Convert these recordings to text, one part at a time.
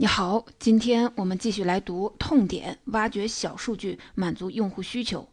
你好，今天我们继续来读痛点，挖掘小数据，满足用户需求。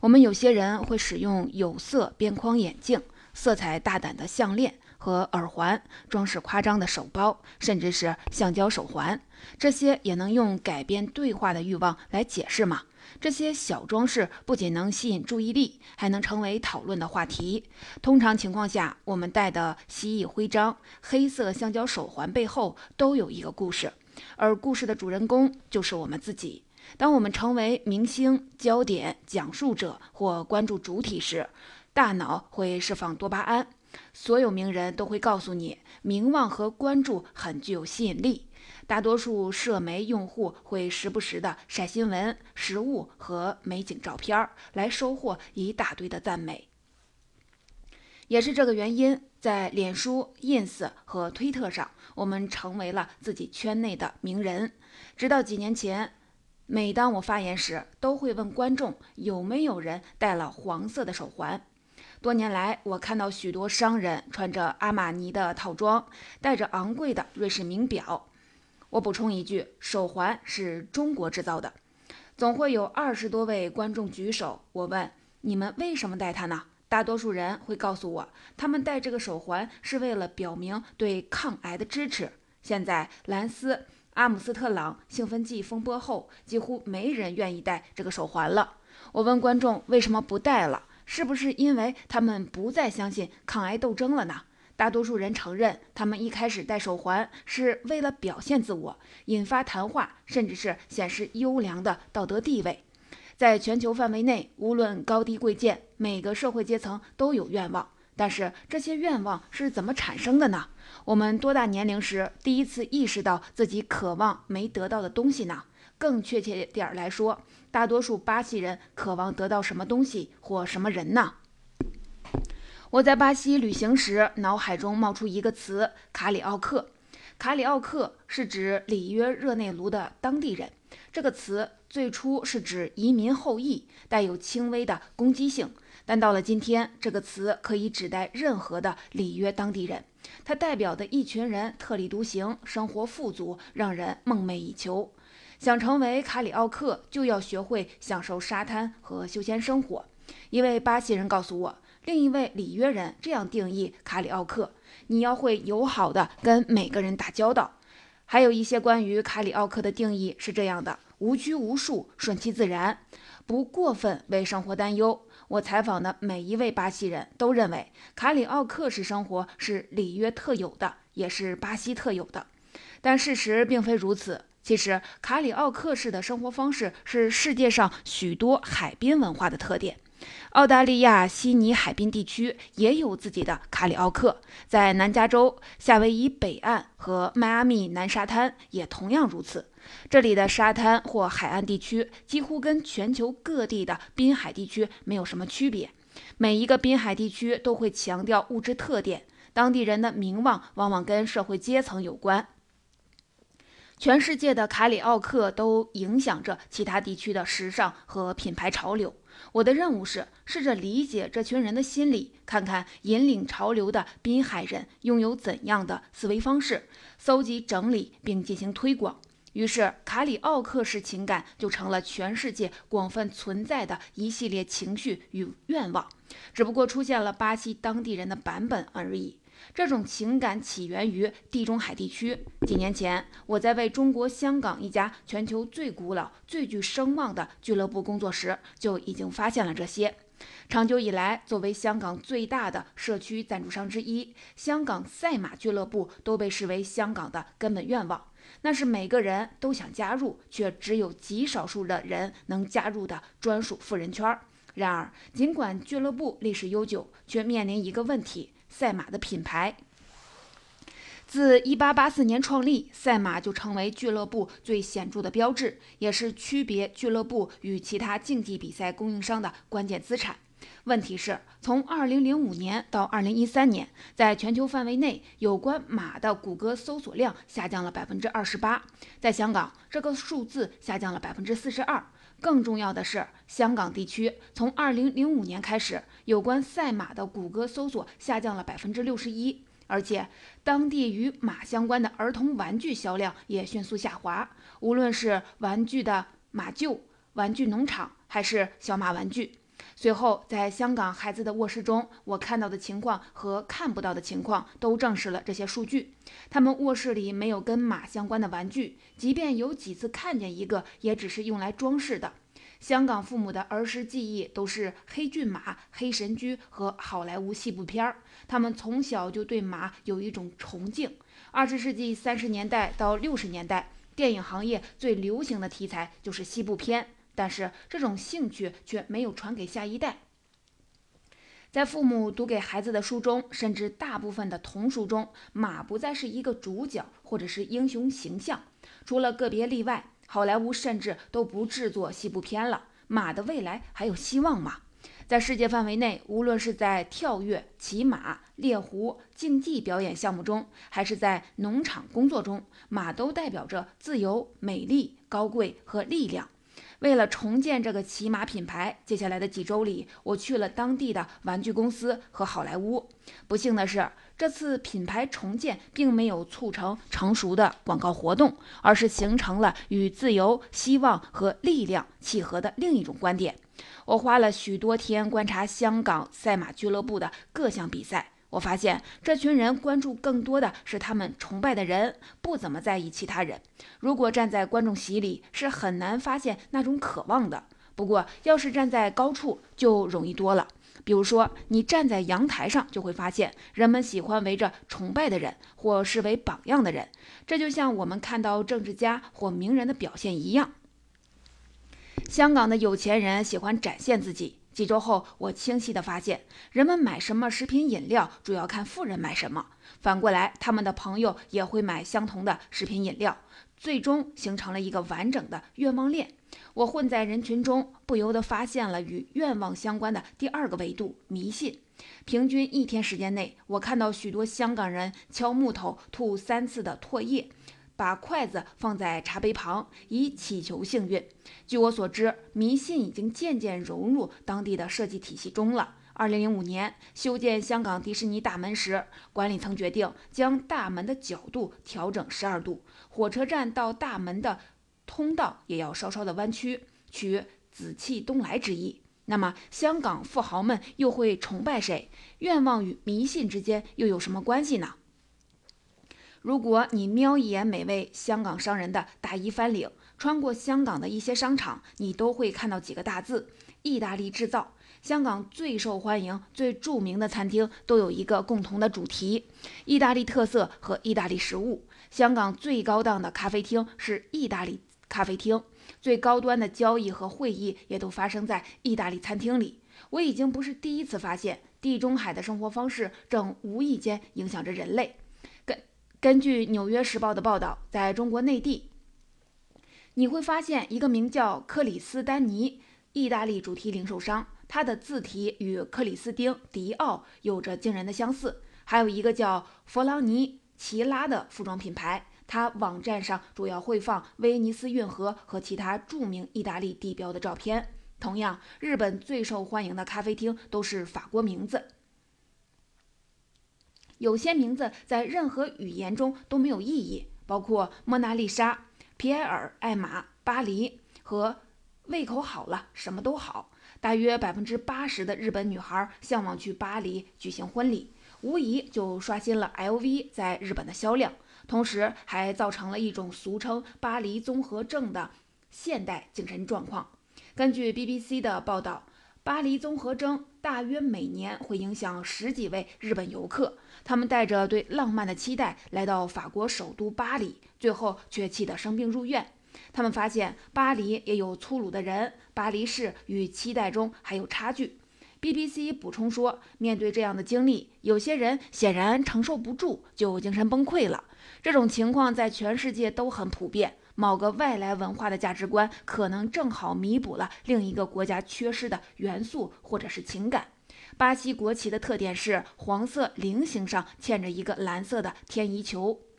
我们有些人会使用有色边框眼镜、色彩大胆的项链和耳环、装饰夸张的手包，甚至是橡胶手环。这些也能用改变对话的欲望来解释吗？这些小装饰不仅能吸引注意力，还能成为讨论的话题。通常情况下，我们戴的蜥蜴徽章、黑色橡胶手环背后都有一个故事，而故事的主人公就是我们自己。当我们成为明星、焦点、讲述者或关注主体时，大脑会释放多巴胺。所有名人都会告诉你，名望和关注很具有吸引力。大多数社媒用户会时不时的晒新闻、食物和美景照片儿，来收获一大堆的赞美。也是这个原因，在脸书、ins 和推特上，我们成为了自己圈内的名人。直到几年前，每当我发言时，都会问观众有没有人戴了黄色的手环。多年来，我看到许多商人穿着阿玛尼的套装，戴着昂贵的瑞士名表。我补充一句，手环是中国制造的。总会有二十多位观众举手。我问你们为什么戴它呢？大多数人会告诉我，他们戴这个手环是为了表明对抗癌的支持。现在兰斯阿姆斯特朗兴奋剂风波后，几乎没人愿意戴这个手环了。我问观众为什么不戴了？是不是因为他们不再相信抗癌斗争了呢？大多数人承认，他们一开始戴手环是为了表现自我、引发谈话，甚至是显示优良的道德地位。在全球范围内，无论高低贵贱，每个社会阶层都有愿望。但是这些愿望是怎么产生的呢？我们多大年龄时第一次意识到自己渴望没得到的东西呢？更确切点儿来说，大多数巴西人渴望得到什么东西或什么人呢？我在巴西旅行时，脑海中冒出一个词“卡里奥克”。卡里奥克是指里约热内卢的当地人。这个词最初是指移民后裔，带有轻微的攻击性。但到了今天，这个词可以指代任何的里约当地人。它代表的一群人特立独行，生活富足，让人梦寐以求。想成为卡里奥克，就要学会享受沙滩和休闲生活。一位巴西人告诉我。另一位里约人这样定义卡里奥克：你要会友好的跟每个人打交道。还有一些关于卡里奥克的定义是这样的：无拘无束，顺其自然，不过分为生活担忧。我采访的每一位巴西人都认为，卡里奥克式生活是里约特有的，也是巴西特有的。但事实并非如此。其实，卡里奥克式的生活方式是世界上许多海滨文化的特点。澳大利亚悉尼海滨地区也有自己的卡里奥克，在南加州、夏威夷北岸和迈阿密南沙滩也同样如此。这里的沙滩或海岸地区几乎跟全球各地的滨海地区没有什么区别。每一个滨海地区都会强调物质特点，当地人的名望往往跟社会阶层有关。全世界的卡里奥克都影响着其他地区的时尚和品牌潮流。我的任务是试着理解这群人的心理，看看引领潮流的滨海人拥有怎样的思维方式，搜集整理并进行推广。于是，卡里奥克式情感就成了全世界广泛存在的一系列情绪与愿望，只不过出现了巴西当地人的版本而已。这种情感起源于地中海地区。几年前，我在为中国香港一家全球最古老、最具声望的俱乐部工作时，就已经发现了这些。长久以来，作为香港最大的社区赞助商之一，香港赛马俱乐部都被视为香港的根本愿望。那是每个人都想加入，却只有极少数的人能加入的专属富人圈。然而，尽管俱乐部历史悠久，却面临一个问题。赛马的品牌自1884年创立，赛马就成为俱乐部最显著的标志，也是区别俱乐部与其他竞技比赛供应商的关键资产。问题是，从2005年到2013年，在全球范围内，有关马的谷歌搜索量下降了28%，在香港，这个数字下降了42%。更重要的是，香港地区从2005年开始，有关赛马的谷歌搜索下降了百分之六十一，而且当地与马相关的儿童玩具销量也迅速下滑，无论是玩具的马厩、玩具农场，还是小马玩具。随后，在香港孩子的卧室中，我看到的情况和看不到的情况都证实了这些数据。他们卧室里没有跟马相关的玩具，即便有几次看见一个，也只是用来装饰的。香港父母的儿时记忆都是黑骏马、黑神驹和好莱坞西部片儿，他们从小就对马有一种崇敬。二十世纪三十年代到六十年代，电影行业最流行的题材就是西部片。但是这种兴趣却没有传给下一代。在父母读给孩子的书中，甚至大部分的童书中，马不再是一个主角或者是英雄形象。除了个别例外，好莱坞甚至都不制作西部片了。马的未来还有希望吗？在世界范围内，无论是在跳跃、骑马、猎狐、竞技表演项目中，还是在农场工作中，马都代表着自由、美丽、高贵和力量。为了重建这个骑马品牌，接下来的几周里，我去了当地的玩具公司和好莱坞。不幸的是，这次品牌重建并没有促成成熟的广告活动，而是形成了与自由、希望和力量契合的另一种观点。我花了许多天观察香港赛马俱乐部的各项比赛。我发现这群人关注更多的是他们崇拜的人，不怎么在意其他人。如果站在观众席里，是很难发现那种渴望的。不过，要是站在高处，就容易多了。比如说，你站在阳台上，就会发现人们喜欢围着崇拜的人或视为榜样的人。这就像我们看到政治家或名人的表现一样。香港的有钱人喜欢展现自己。几周后，我清晰地发现，人们买什么食品饮料主要看富人买什么。反过来，他们的朋友也会买相同的食品饮料，最终形成了一个完整的愿望链。我混在人群中，不由得发现了与愿望相关的第二个维度——迷信。平均一天时间内，我看到许多香港人敲木头吐三次的唾液。把筷子放在茶杯旁，以祈求幸运。据我所知，迷信已经渐渐融入当地的设计体系中了。二零零五年修建香港迪士尼大门时，管理层决定将大门的角度调整十二度，火车站到大门的通道也要稍稍的弯曲，取紫气东来之意。那么，香港富豪们又会崇拜谁？愿望与迷信之间又有什么关系呢？如果你瞄一眼每位香港商人的大衣翻领，穿过香港的一些商场，你都会看到几个大字：意大利制造。香港最受欢迎、最著名的餐厅都有一个共同的主题：意大利特色和意大利食物。香港最高档的咖啡厅是意大利咖啡厅，最高端的交易和会议也都发生在意大利餐厅里。我已经不是第一次发现，地中海的生活方式正无意间影响着人类。根据《纽约时报》的报道，在中国内地，你会发现一个名叫克里斯丹尼意大利主题零售商，它的字体与克里斯汀·迪奥有着惊人的相似。还有一个叫弗朗尼奇拉的服装品牌，它网站上主要会放威尼斯运河和其他著名意大利地标的照片。同样，日本最受欢迎的咖啡厅都是法国名字。有些名字在任何语言中都没有意义，包括莫娜丽莎、皮埃尔、艾玛、巴黎和胃口好了什么都好。大约百分之八十的日本女孩向往去巴黎举行婚礼，无疑就刷新了 LV 在日本的销量，同时还造成了一种俗称“巴黎综合症”的现代精神状况。根据 BBC 的报道。巴黎综合征大约每年会影响十几位日本游客，他们带着对浪漫的期待来到法国首都巴黎，最后却气得生病入院。他们发现巴黎也有粗鲁的人，巴黎市与期待中还有差距。BBC 补充说，面对这样的经历，有些人显然承受不住，就精神崩溃了。这种情况在全世界都很普遍。某个外来文化的价值观可能正好弥补了另一个国家缺失的元素或者是情感。巴西国旗的特点是黄色菱形上嵌着一个蓝色的天一球。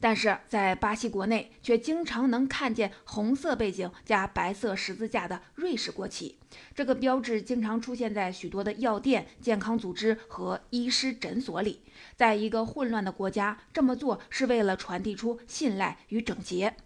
但是在巴西国内，却经常能看见红色背景加白色十字架的瑞士国旗。这个标志经常出现在许多的药店、健康组织和医师诊所里。在一个混乱的国家，这么做是为了传递出信赖与整洁。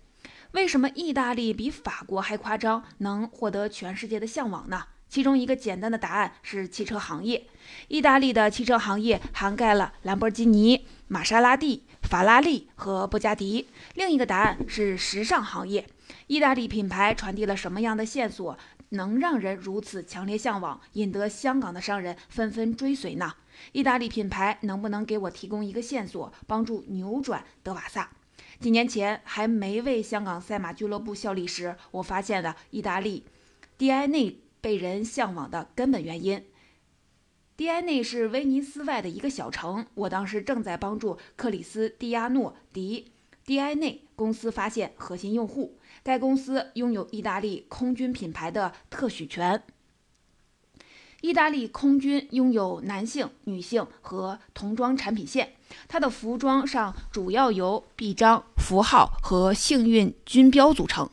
为什么意大利比法国还夸张，能获得全世界的向往呢？其中一个简单的答案是汽车行业。意大利的汽车行业涵盖了兰博基尼、玛莎拉蒂。法拉利和布加迪。另一个答案是时尚行业。意大利品牌传递了什么样的线索，能让人如此强烈向往，引得香港的商人纷纷追随呢？意大利品牌能不能给我提供一个线索，帮助扭转德瓦萨？几年前还没为香港赛马俱乐部效力时，我发现了意大利 DNA 被人向往的根本原因。迪埃内是威尼斯外的一个小城。我当时正在帮助克里斯蒂亚诺·迪迪埃内公司发现核心用户。该公司拥有意大利空军品牌的特许权。意大利空军拥有男性、女性和童装产品线。它的服装上主要由臂章、符号和幸运军标组成，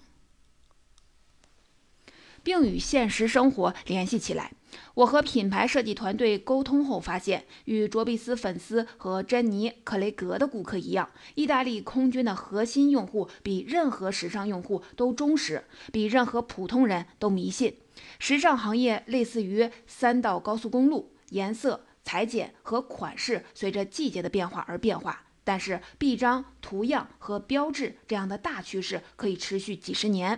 并与现实生活联系起来。我和品牌设计团队沟通后发现，与卓比斯粉丝和珍妮·克雷格的顾客一样，意大利空军的核心用户比任何时尚用户都忠实，比任何普通人都迷信。时尚行业类似于三道高速公路，颜色、裁剪和款式随着季节的变化而变化。但是，臂章、图样和标志这样的大趋势可以持续几十年。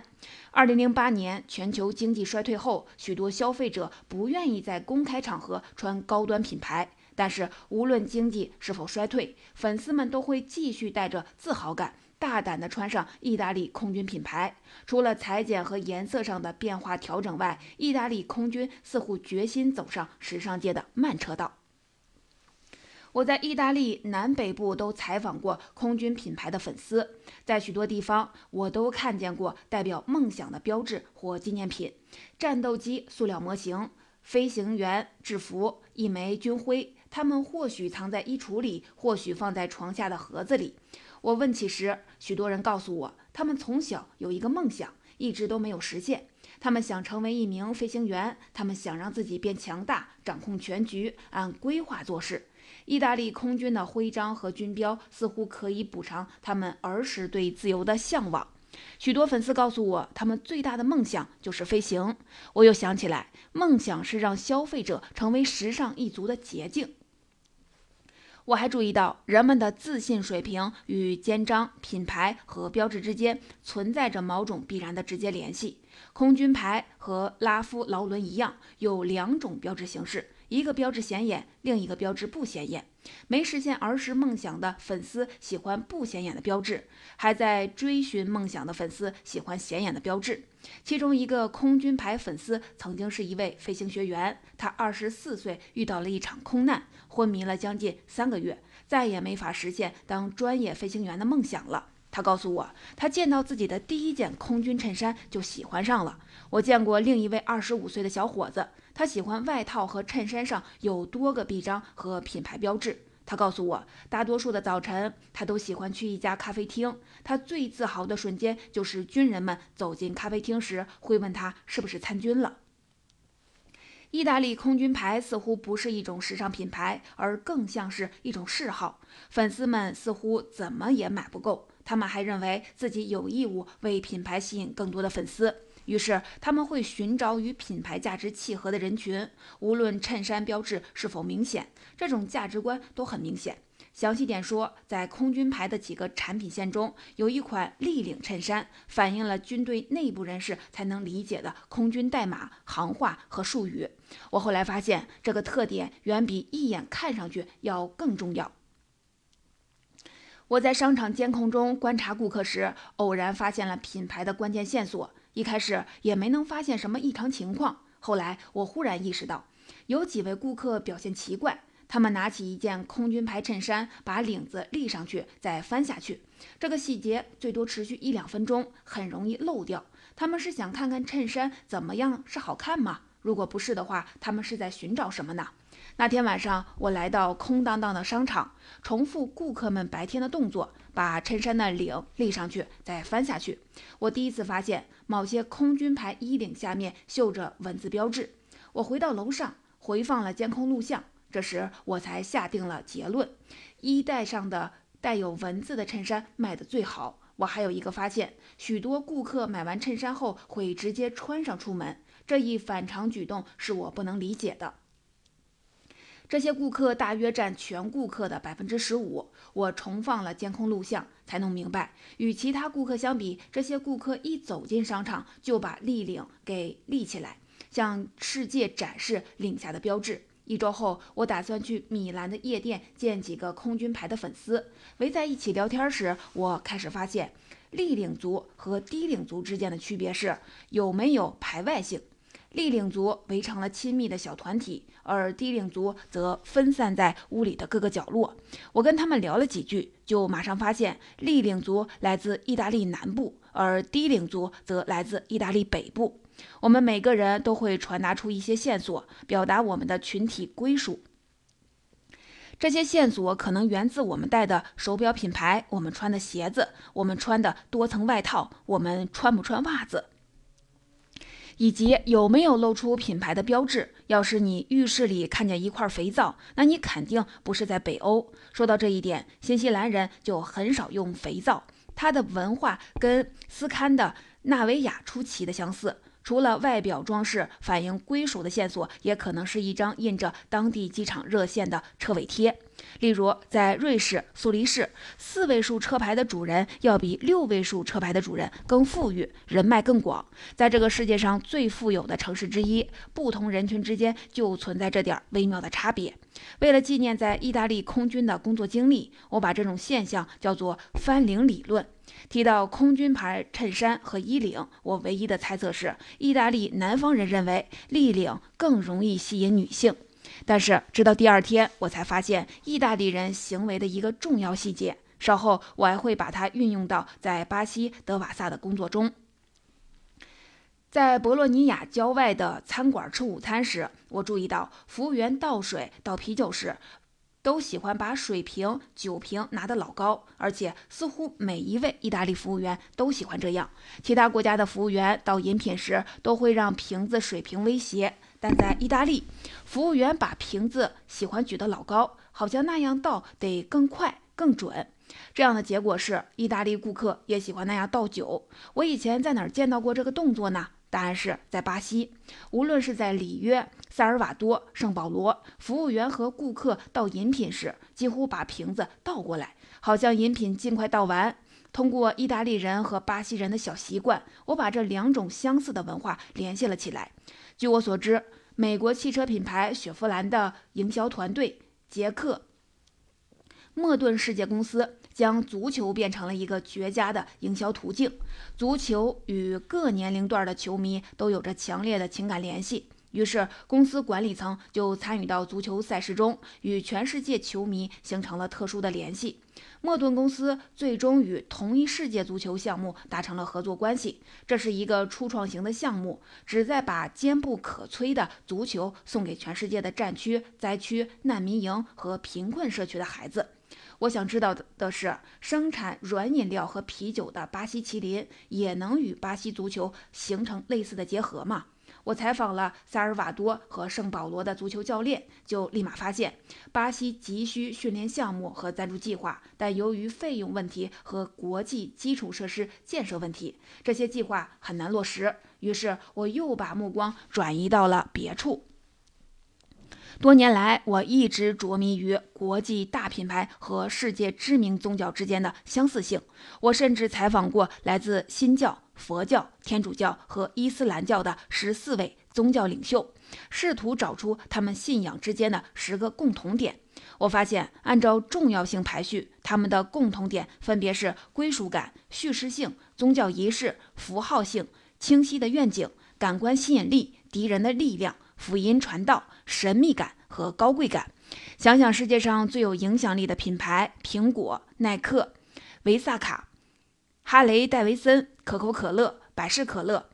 二零零八年全球经济衰退后，许多消费者不愿意在公开场合穿高端品牌。但是，无论经济是否衰退，粉丝们都会继续带着自豪感，大胆地穿上意大利空军品牌。除了裁剪和颜色上的变化调整外，意大利空军似乎决心走上时尚界的慢车道。我在意大利南北部都采访过空军品牌的粉丝，在许多地方我都看见过代表梦想的标志或纪念品：战斗机塑料模型、飞行员制服、一枚军徽。他们或许藏在衣橱里，或许放在床下的盒子里。我问起时，许多人告诉我，他们从小有一个梦想，一直都没有实现。他们想成为一名飞行员，他们想让自己变强大，掌控全局，按规划做事。意大利空军的徽章和军标似乎可以补偿他们儿时对自由的向往。许多粉丝告诉我，他们最大的梦想就是飞行。我又想起来，梦想是让消费者成为时尚一族的捷径。我还注意到，人们的自信水平与肩章、品牌和标志之间存在着某种必然的直接联系。空军牌和拉夫劳伦一样，有两种标志形式。一个标志显眼，另一个标志不显眼。没实现儿时梦想的粉丝喜欢不显眼的标志，还在追寻梦想的粉丝喜欢显眼的标志。其中一个空军牌粉丝曾经是一位飞行学员，他二十四岁遇到了一场空难，昏迷了将近三个月，再也没法实现当专业飞行员的梦想了。他告诉我，他见到自己的第一件空军衬衫就喜欢上了。我见过另一位二十五岁的小伙子。他喜欢外套和衬衫上有多个臂章和品牌标志。他告诉我，大多数的早晨，他都喜欢去一家咖啡厅。他最自豪的瞬间就是军人们走进咖啡厅时会问他是不是参军了。意大利空军牌似乎不是一种时尚品牌，而更像是一种嗜好。粉丝们似乎怎么也买不够，他们还认为自己有义务为品牌吸引更多的粉丝。于是他们会寻找与品牌价值契合的人群，无论衬衫标志是否明显，这种价值观都很明显。详细点说，在空军牌的几个产品线中，有一款立领衬衫，反映了军队内部人士才能理解的空军代码、行话和术语。我后来发现，这个特点远比一眼看上去要更重要。我在商场监控中观察顾客时，偶然发现了品牌的关键线索。一开始也没能发现什么异常情况，后来我忽然意识到，有几位顾客表现奇怪。他们拿起一件空军牌衬衫，把领子立上去，再翻下去。这个细节最多持续一两分钟，很容易漏掉。他们是想看看衬衫怎么样是好看吗？如果不是的话，他们是在寻找什么呢？那天晚上，我来到空荡荡的商场，重复顾客们白天的动作，把衬衫的领立上去，再翻下去。我第一次发现，某些空军牌衣领下面绣着文字标志。我回到楼上，回放了监控录像。这时，我才下定了结论：衣带上的带有文字的衬衫卖得最好。我还有一个发现，许多顾客买完衬衫后会直接穿上出门，这一反常举动是我不能理解的。这些顾客大约占全顾客的百分之十五。我重放了监控录像，才弄明白，与其他顾客相比，这些顾客一走进商场就把立领给立起来，向世界展示领下的标志。一周后，我打算去米兰的夜店见几个空军牌的粉丝，围在一起聊天时，我开始发现，立领族和低领族之间的区别是有没有排外性。立领族围成了亲密的小团体，而低领族则分散在屋里的各个角落。我跟他们聊了几句，就马上发现，立领族来自意大利南部，而低领族则来自意大利北部。我们每个人都会传达出一些线索，表达我们的群体归属。这些线索可能源自我们戴的手表品牌、我们穿的鞋子、我们穿的多层外套、我们穿不穿袜子，以及有没有露出品牌的标志。要是你浴室里看见一块肥皂，那你肯定不是在北欧。说到这一点，新西兰人就很少用肥皂，它的文化跟斯堪的纳维亚出奇的相似。除了外表装饰反映归属的线索，也可能是一张印着当地机场热线的车尾贴。例如，在瑞士苏黎世，四位数车牌的主人要比六位数车牌的主人更富裕，人脉更广。在这个世界上最富有的城市之一，不同人群之间就存在这点微妙的差别。为了纪念在意大利空军的工作经历，我把这种现象叫做“翻领理论”。提到空军牌衬衫和衣领，我唯一的猜测是，意大利南方人认为立领更容易吸引女性。但是，直到第二天，我才发现意大利人行为的一个重要细节。稍后，我还会把它运用到在巴西德瓦萨的工作中。在博洛尼亚郊外的餐馆吃午餐时，我注意到服务员倒水倒啤酒时。都喜欢把水瓶、酒瓶拿得老高，而且似乎每一位意大利服务员都喜欢这样。其他国家的服务员倒饮品时都会让瓶子、水瓶微斜，但在意大利，服务员把瓶子喜欢举得老高，好像那样倒得更快、更准。这样的结果是，意大利顾客也喜欢那样倒酒。我以前在哪儿见到过这个动作呢？答案是在巴西，无论是在里约、萨尔瓦多、圣保罗，服务员和顾客倒饮品时，几乎把瓶子倒过来，好像饮品尽快倒完。通过意大利人和巴西人的小习惯，我把这两种相似的文化联系了起来。据我所知，美国汽车品牌雪佛兰的营销团队杰克·莫顿世界公司。将足球变成了一个绝佳的营销途径。足球与各年龄段的球迷都有着强烈的情感联系，于是公司管理层就参与到足球赛事中，与全世界球迷形成了特殊的联系。莫顿公司最终与同一世界足球项目达成了合作关系。这是一个初创型的项目，旨在把坚不可摧的足球送给全世界的战区、灾区、难民营和贫困社区的孩子。我想知道的是，生产软饮料和啤酒的巴西麒麟也能与巴西足球形成类似的结合吗？我采访了萨尔瓦多和圣保罗的足球教练，就立马发现，巴西急需训练项目和赞助计划，但由于费用问题和国际基础设施建设问题，这些计划很难落实。于是，我又把目光转移到了别处。多年来，我一直着迷于国际大品牌和世界知名宗教之间的相似性。我甚至采访过来自新教、佛教、天主教和伊斯兰教的十四位宗教领袖，试图找出他们信仰之间的十个共同点。我发现，按照重要性排序，他们的共同点分别是归属感、叙事性、宗教仪式、符号性、清晰的愿景、感官吸引力、敌人的力量。辅音传道、神秘感和高贵感。想想世界上最有影响力的品牌：苹果、耐克、维萨卡、哈雷戴维森、可口可乐、百事可乐、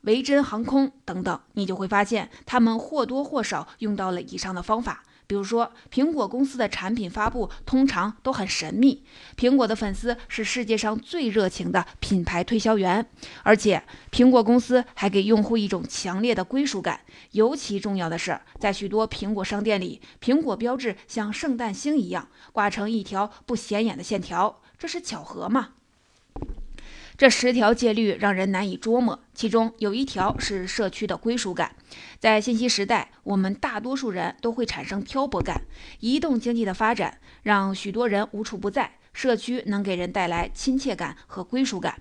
维珍航空等等，你就会发现他们或多或少用到了以上的方法。比如说，苹果公司的产品发布通常都很神秘。苹果的粉丝是世界上最热情的品牌推销员，而且苹果公司还给用户一种强烈的归属感。尤其重要的是，在许多苹果商店里，苹果标志像圣诞星一样挂成一条不显眼的线条，这是巧合吗？这十条戒律让人难以捉摸，其中有一条是社区的归属感。在信息时代，我们大多数人都会产生漂泊感。移动经济的发展让许多人无处不在，社区能给人带来亲切感和归属感。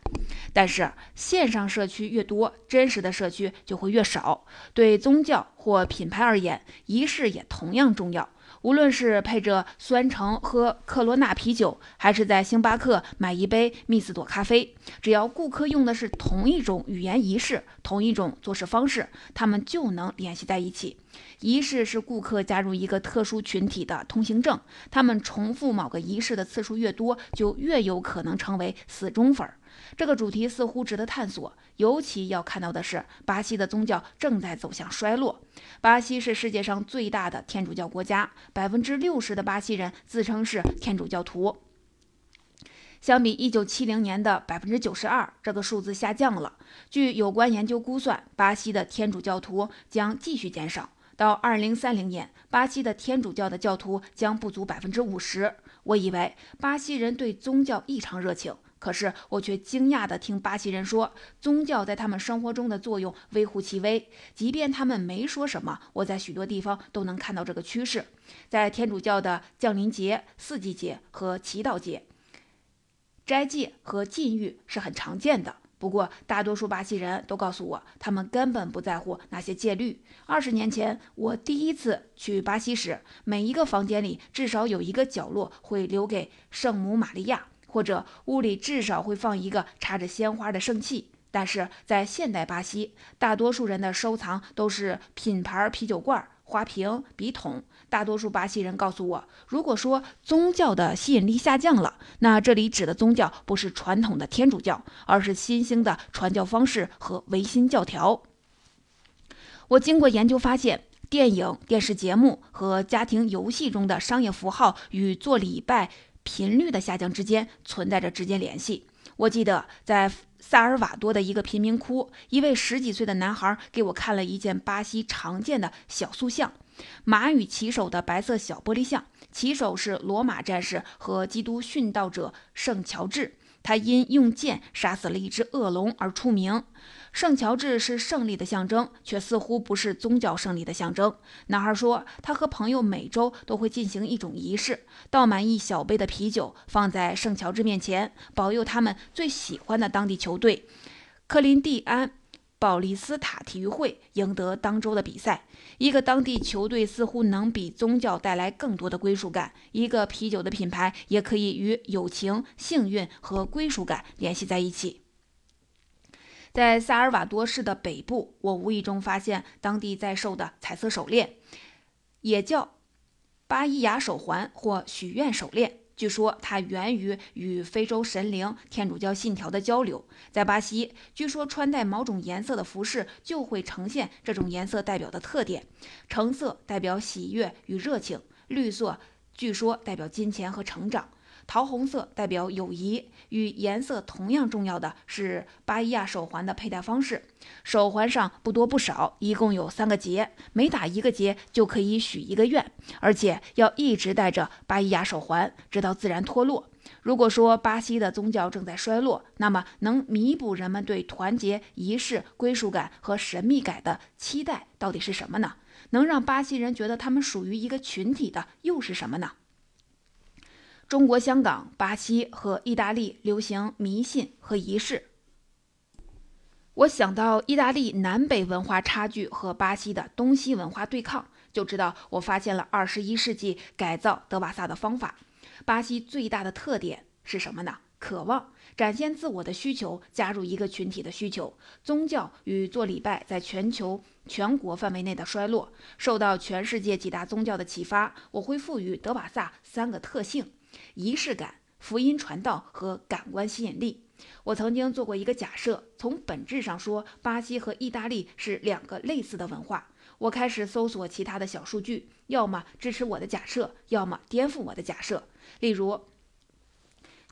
但是，线上社区越多，真实的社区就会越少。对宗教或品牌而言，仪式也同样重要。无论是配着酸橙喝科罗娜啤酒，还是在星巴克买一杯蜜斯朵咖啡，只要顾客用的是同一种语言仪式、同一种做事方式，他们就能联系在一起。仪式是顾客加入一个特殊群体的通行证，他们重复某个仪式的次数越多，就越有可能成为死忠粉儿。这个主题似乎值得探索。尤其要看到的是，巴西的宗教正在走向衰落。巴西是世界上最大的天主教国家，百分之六十的巴西人自称是天主教徒。相比一九七零年的百分之九十二，这个数字下降了。据有关研究估算，巴西的天主教徒将继续减少，到二零三零年，巴西的天主教的教徒将不足百分之五十。我以为巴西人对宗教异常热情。可是我却惊讶地听巴西人说，宗教在他们生活中的作用微乎其微。即便他们没说什么，我在许多地方都能看到这个趋势。在天主教的降临节、四季节和祈祷节，斋戒和禁欲是很常见的。不过，大多数巴西人都告诉我，他们根本不在乎那些戒律。二十年前，我第一次去巴西时，每一个房间里至少有一个角落会留给圣母玛利亚。或者屋里至少会放一个插着鲜花的圣器，但是在现代巴西，大多数人的收藏都是品牌啤酒罐、花瓶、笔筒。大多数巴西人告诉我，如果说宗教的吸引力下降了，那这里指的宗教不是传统的天主教，而是新兴的传教方式和唯心教条。我经过研究发现，电影、电视节目和家庭游戏中的商业符号与做礼拜。频率的下降之间存在着直接联系。我记得在萨尔瓦多的一个贫民窟，一位十几岁的男孩给我看了一件巴西常见的小塑像——马与骑手的白色小玻璃像。骑手是罗马战士和基督殉道者圣乔治，他因用剑杀死了一只恶龙而出名。圣乔治是胜利的象征，却似乎不是宗教胜利的象征。男孩说，他和朋友每周都会进行一种仪式，倒满一小杯的啤酒，放在圣乔治面前，保佑他们最喜欢的当地球队克林蒂安·保利斯塔体育会赢得当周的比赛。一个当地球队似乎能比宗教带来更多的归属感，一个啤酒的品牌也可以与友情、幸运和归属感联系在一起。在萨尔瓦多市的北部，我无意中发现当地在售的彩色手链，也叫巴伊亚手环或许愿手链。据说它源于与非洲神灵天主教信条的交流。在巴西，据说穿戴某种颜色的服饰就会呈现这种颜色代表的特点：橙色代表喜悦与热情，绿色据说代表金钱和成长。桃红色代表友谊，与颜色同样重要的是巴伊亚手环的佩戴方式。手环上不多不少，一共有三个结，每打一个结就可以许一个愿，而且要一直戴着巴伊亚手环，直到自然脱落。如果说巴西的宗教正在衰落，那么能弥补人们对团结、仪式、归属感和神秘感的期待到底是什么呢？能让巴西人觉得他们属于一个群体的又是什么呢？中国香港、巴西和意大利流行迷信和仪式。我想到意大利南北文化差距和巴西的东西文化对抗，就知道我发现了二十一世纪改造德瓦萨的方法。巴西最大的特点是什么呢？渴望展现自我的需求，加入一个群体的需求。宗教与做礼拜在全球全国范围内的衰落，受到全世界几大宗教的启发，我会赋予德瓦萨三个特性。仪式感、福音传道和感官吸引力。我曾经做过一个假设，从本质上说，巴西和意大利是两个类似的文化。我开始搜索其他的小数据，要么支持我的假设，要么颠覆我的假设。例如，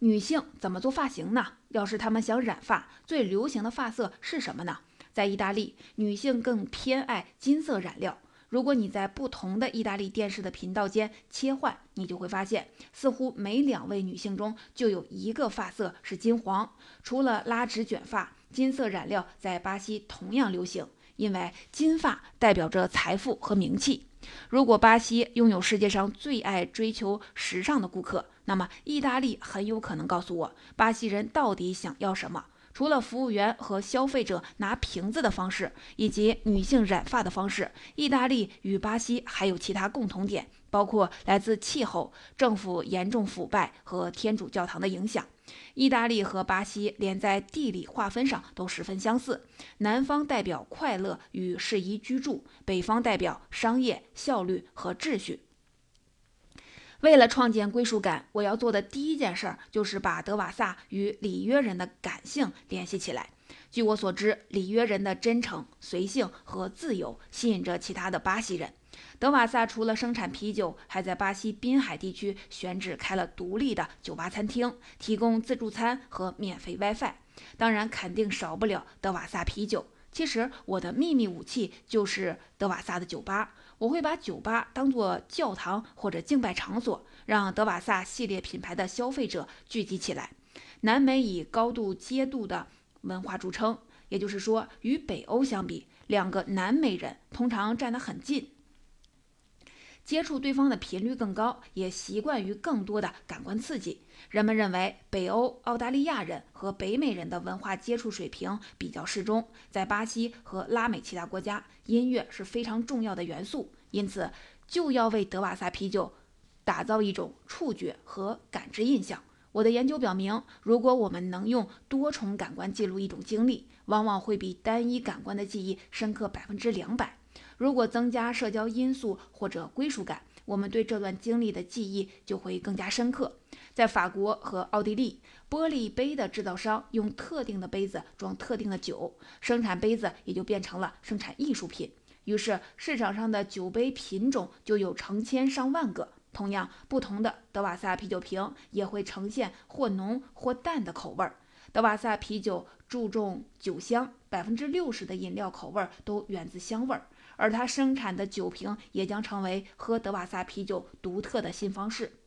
女性怎么做发型呢？要是她们想染发，最流行的发色是什么呢？在意大利，女性更偏爱金色染料。如果你在不同的意大利电视的频道间切换，你就会发现，似乎每两位女性中就有一个发色是金黄。除了拉直卷发，金色染料在巴西同样流行，因为金发代表着财富和名气。如果巴西拥有世界上最爱追求时尚的顾客，那么意大利很有可能告诉我，巴西人到底想要什么。除了服务员和消费者拿瓶子的方式，以及女性染发的方式，意大利与巴西还有其他共同点，包括来自气候、政府严重腐败和天主教堂的影响。意大利和巴西连在地理划分上都十分相似，南方代表快乐与适宜居住，北方代表商业、效率和秩序。为了创建归属感，我要做的第一件事儿就是把德瓦萨与里约人的感性联系起来。据我所知，里约人的真诚、随性和自由吸引着其他的巴西人。德瓦萨除了生产啤酒，还在巴西滨海地区选址开了独立的酒吧餐厅，提供自助餐和免费 WiFi。当然，肯定少不了德瓦萨啤酒。其实，我的秘密武器就是德瓦萨的酒吧。我会把酒吧当作教堂或者敬拜场所，让德瓦萨系列品牌的消费者聚集起来。南美以高度接度的文化著称，也就是说，与北欧相比，两个南美人通常站得很近。接触对方的频率更高，也习惯于更多的感官刺激。人们认为北欧澳大利亚人和北美人的文化接触水平比较适中。在巴西和拉美其他国家，音乐是非常重要的元素，因此就要为德瓦萨啤酒打造一种触觉和感知印象。我的研究表明，如果我们能用多重感官记录一种经历，往往会比单一感官的记忆深刻百分之两百。如果增加社交因素或者归属感，我们对这段经历的记忆就会更加深刻。在法国和奥地利，玻璃杯的制造商用特定的杯子装特定的酒，生产杯子也就变成了生产艺术品。于是市场上的酒杯品种就有成千上万个。同样，不同的德瓦萨啤酒瓶也会呈现或浓或淡的口味儿。德瓦萨啤酒注重酒香，百分之六十的饮料口味儿都源自香味儿。而他生产的酒瓶也将成为喝德瓦萨啤酒独特的新方式。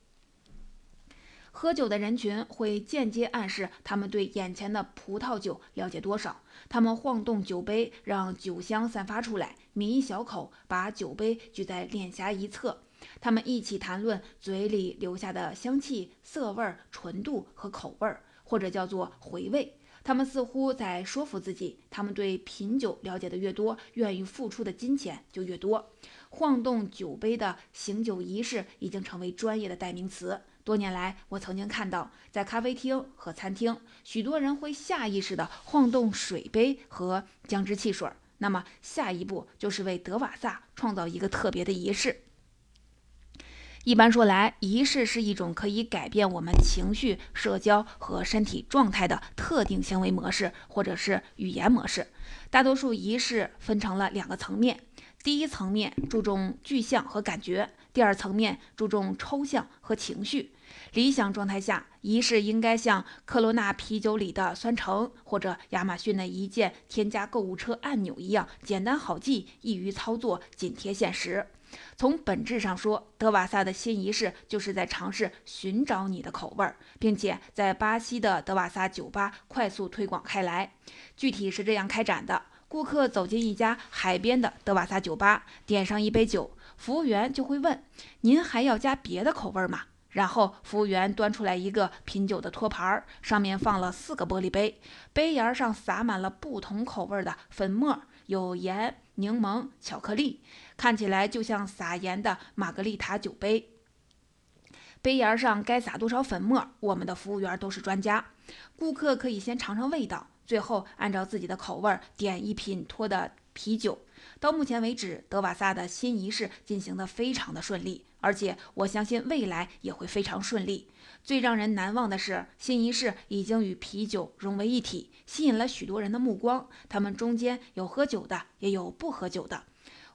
喝酒的人群会间接暗示他们对眼前的葡萄酒了解多少。他们晃动酒杯，让酒香散发出来，抿一小口，把酒杯举在脸颊一侧。他们一起谈论嘴里留下的香气、色味、纯度和口味，或者叫做回味。他们似乎在说服自己，他们对品酒了解的越多，愿意付出的金钱就越多。晃动酒杯的醒酒仪式已经成为专业的代名词。多年来，我曾经看到，在咖啡厅和餐厅，许多人会下意识地晃动水杯和姜汁汽水。那么，下一步就是为德瓦萨创造一个特别的仪式。一般说来，仪式是一种可以改变我们情绪、社交和身体状态的特定行为模式，或者是语言模式。大多数仪式分成了两个层面：第一层面注重具象和感觉，第二层面注重抽象和情绪。理想状态下，仪式应该像科罗娜啤酒里的酸橙，或者亚马逊的一键添加购物车按钮一样简单好记、易于操作、紧贴现实。从本质上说，德瓦萨的新仪式就是在尝试寻找你的口味儿，并且在巴西的德瓦萨酒吧快速推广开来。具体是这样开展的：顾客走进一家海边的德瓦萨酒吧，点上一杯酒，服务员就会问：“您还要加别的口味吗？”然后服务员端出来一个品酒的托盘，上面放了四个玻璃杯，杯沿上撒满了不同口味的粉末，有盐、柠檬、巧克力。看起来就像撒盐的玛格丽塔酒杯，杯沿上该撒多少粉末，我们的服务员都是专家。顾客可以先尝尝味道，最后按照自己的口味点一品托的啤酒。到目前为止，德瓦萨的新仪式进行的非常的顺利，而且我相信未来也会非常顺利。最让人难忘的是，新仪式已经与啤酒融为一体，吸引了许多人的目光。他们中间有喝酒的，也有不喝酒的。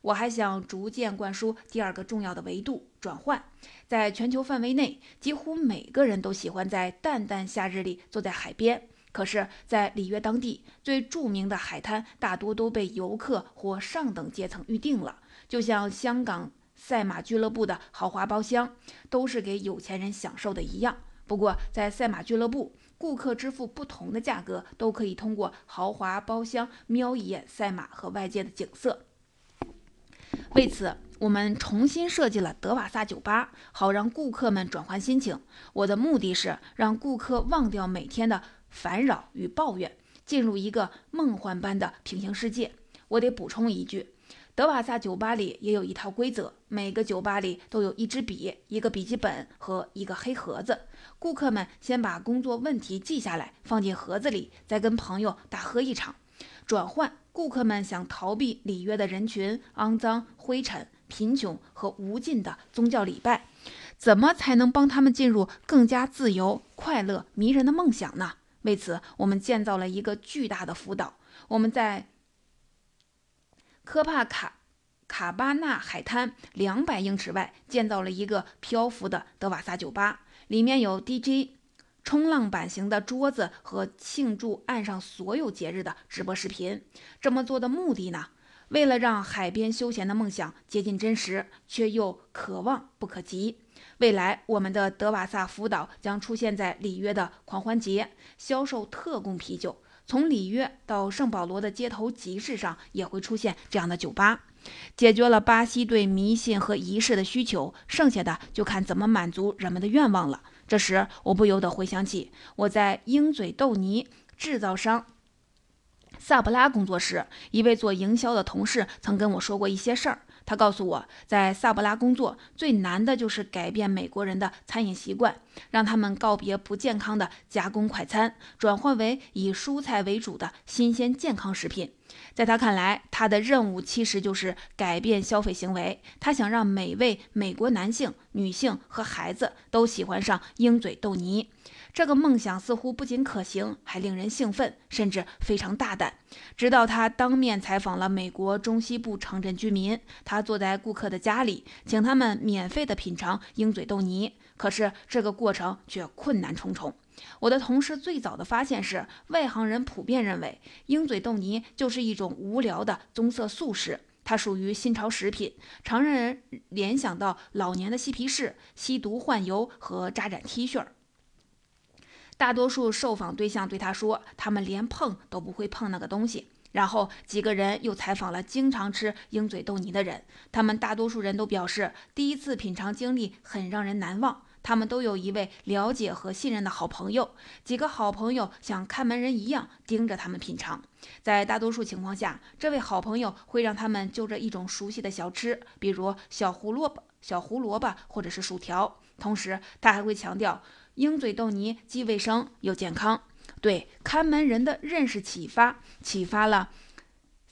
我还想逐渐灌输第二个重要的维度——转换。在全球范围内，几乎每个人都喜欢在淡淡夏日里坐在海边。可是，在里约当地，最著名的海滩大多都被游客或上等阶层预定了，就像香港。赛马俱乐部的豪华包厢都是给有钱人享受的一样。不过，在赛马俱乐部，顾客支付不同的价格，都可以通过豪华包厢瞄一眼赛马和外界的景色。为此，我们重新设计了德瓦萨酒吧，好让顾客们转换心情。我的目的是让顾客忘掉每天的烦扰与抱怨，进入一个梦幻般的平行世界。我得补充一句。德瓦萨酒吧里也有一套规则，每个酒吧里都有一支笔、一个笔记本和一个黑盒子。顾客们先把工作问题记下来，放进盒子里，再跟朋友大喝一场。转换，顾客们想逃避里约的人群、肮脏、灰尘、贫穷和无尽的宗教礼拜，怎么才能帮他们进入更加自由、快乐、迷人的梦想呢？为此，我们建造了一个巨大的辅导。我们在。科帕卡卡巴纳海滩两百英尺外建造了一个漂浮的德瓦萨酒吧，里面有 DJ、冲浪板型的桌子和庆祝岸上所有节日的直播视频。这么做的目的呢？为了让海边休闲的梦想接近真实，却又可望不可及。未来，我们的德瓦萨福岛将出现在里约的狂欢节，销售特供啤酒。从里约到圣保罗的街头集市上也会出现这样的酒吧，解决了巴西对迷信和仪式的需求，剩下的就看怎么满足人们的愿望了。这时，我不由得回想起我在鹰嘴豆泥制造商萨布拉工作时，一位做营销的同事曾跟我说过一些事儿。他告诉我，在萨布拉工作最难的就是改变美国人的餐饮习惯，让他们告别不健康的加工快餐，转换为以蔬菜为主的新鲜健康食品。在他看来，他的任务其实就是改变消费行为。他想让每位美国男性、女性和孩子都喜欢上鹰嘴豆泥。这个梦想似乎不仅可行，还令人兴奋，甚至非常大胆。直到他当面采访了美国中西部城镇居民，他坐在顾客的家里，请他们免费的品尝鹰嘴豆泥。可是这个过程却困难重重。我的同事最早的发现是，外行人普遍认为鹰嘴豆泥就是一种无聊的棕色素食，它属于新潮食品，常让人联想到老年的嬉皮士吸毒换油和扎染 T 恤。大多数受访对象对他说，他们连碰都不会碰那个东西。然后几个人又采访了经常吃鹰嘴豆泥的人，他们大多数人都表示，第一次品尝经历很让人难忘。他们都有一位了解和信任的好朋友，几个好朋友像看门人一样盯着他们品尝。在大多数情况下，这位好朋友会让他们就着一种熟悉的小吃，比如小胡萝卜、小胡萝卜或者是薯条。同时，他还会强调。鹰嘴豆泥既卫生又健康，对看门人的认识启发，启发了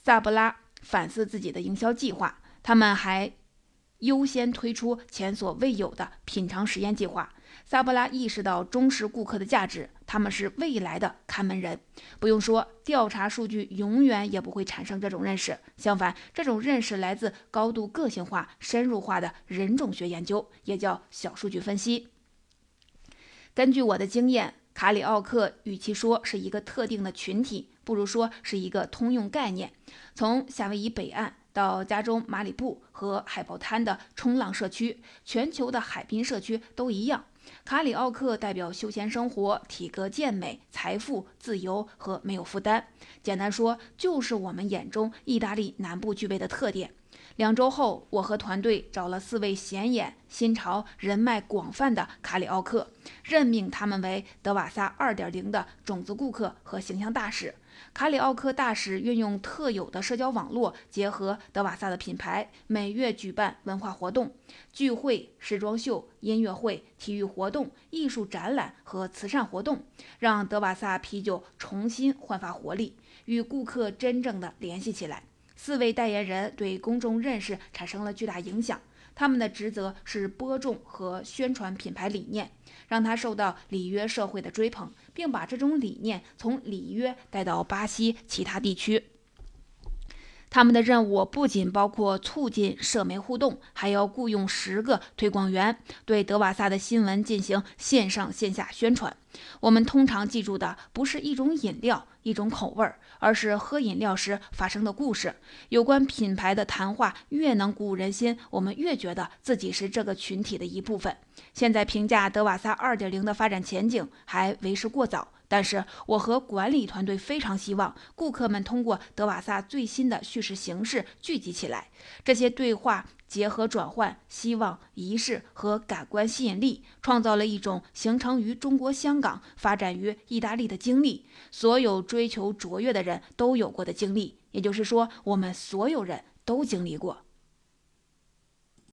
萨布拉反思自己的营销计划。他们还优先推出前所未有的品尝实验计划。萨布拉意识到忠实顾客的价值，他们是未来的看门人。不用说，调查数据永远也不会产生这种认识。相反，这种认识来自高度个性化、深入化的人种学研究，也叫小数据分析。根据我的经验，卡里奥克与其说是一个特定的群体，不如说是一个通用概念。从夏威夷北岸到加州马里布和海豹滩的冲浪社区，全球的海滨社区都一样。卡里奥克代表休闲生活、体格健美、财富、自由和没有负担。简单说，就是我们眼中意大利南部具备的特点。两周后，我和团队找了四位显眼、新潮、人脉广泛的卡里奥克，任命他们为德瓦萨2.0的种子顾客和形象大使。卡里奥克大使运用特有的社交网络，结合德瓦萨的品牌，每月举办文化活动、聚会、时装秀、音乐会、体育活动、艺术展览和慈善活动，让德瓦萨啤酒重新焕发活力，与顾客真正的联系起来。四位代言人对公众认识产生了巨大影响。他们的职责是播种和宣传品牌理念，让它受到里约社会的追捧，并把这种理念从里约带到巴西其他地区。他们的任务不仅包括促进社媒互动，还要雇佣十个推广员，对德瓦萨的新闻进行线上线下宣传。我们通常记住的不是一种饮料、一种口味，而是喝饮料时发生的故事。有关品牌的谈话越能鼓舞人心，我们越觉得自己是这个群体的一部分。现在评价德瓦萨2.0的发展前景还为时过早。但是，我和管理团队非常希望顾客们通过德瓦萨最新的叙事形式聚集起来。这些对话结合转换、希望、仪式和感官吸引力，创造了一种形成于中国香港、发展于意大利的经历。所有追求卓越的人都有过的经历，也就是说，我们所有人都经历过。